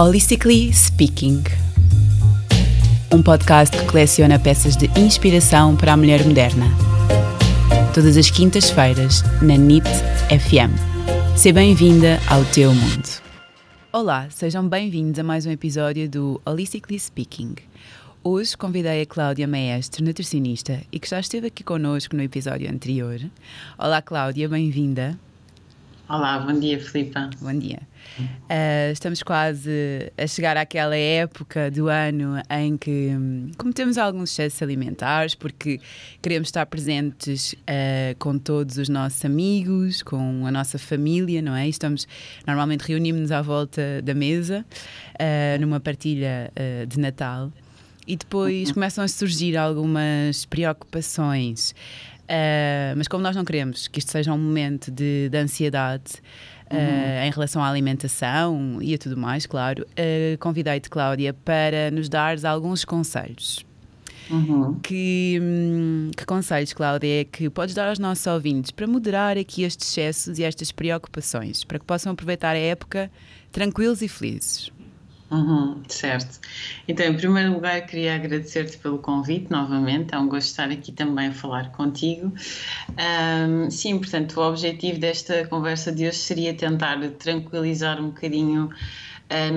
Holistically Speaking. Um podcast que coleciona peças de inspiração para a mulher moderna. Todas as quintas-feiras, na NIT FM. Seja bem-vinda ao teu mundo. Olá, sejam bem-vindos a mais um episódio do Holistically Speaking. Hoje convidei a Cláudia Maestre, nutricionista, e que já esteve aqui connosco no episódio anterior. Olá, Cláudia, bem-vinda. Olá, bom dia, Filipa. Bom dia. Uh, estamos quase a chegar àquela época do ano em que hum, cometemos alguns excessos alimentares porque queremos estar presentes uh, com todos os nossos amigos, com a nossa família, não é? Estamos normalmente reunimos-nos à volta da mesa uh, numa partilha de Natal e depois uhum. começam a surgir algumas preocupações. Uh, mas como nós não queremos que isto seja um momento de, de ansiedade uh, uhum. em relação à alimentação e a tudo mais, claro, uh, convidei-te, Cláudia, para nos dares alguns conselhos. Uhum. Que, hum, que conselhos, Cláudia, é que podes dar aos nossos ouvintes para moderar aqui estes excessos e estas preocupações, para que possam aproveitar a época tranquilos e felizes? Uhum, certo. Então, em primeiro lugar, queria agradecer-te pelo convite novamente. É um gosto estar aqui também a falar contigo. Um, sim, portanto, o objetivo desta conversa de hoje seria tentar tranquilizar um bocadinho a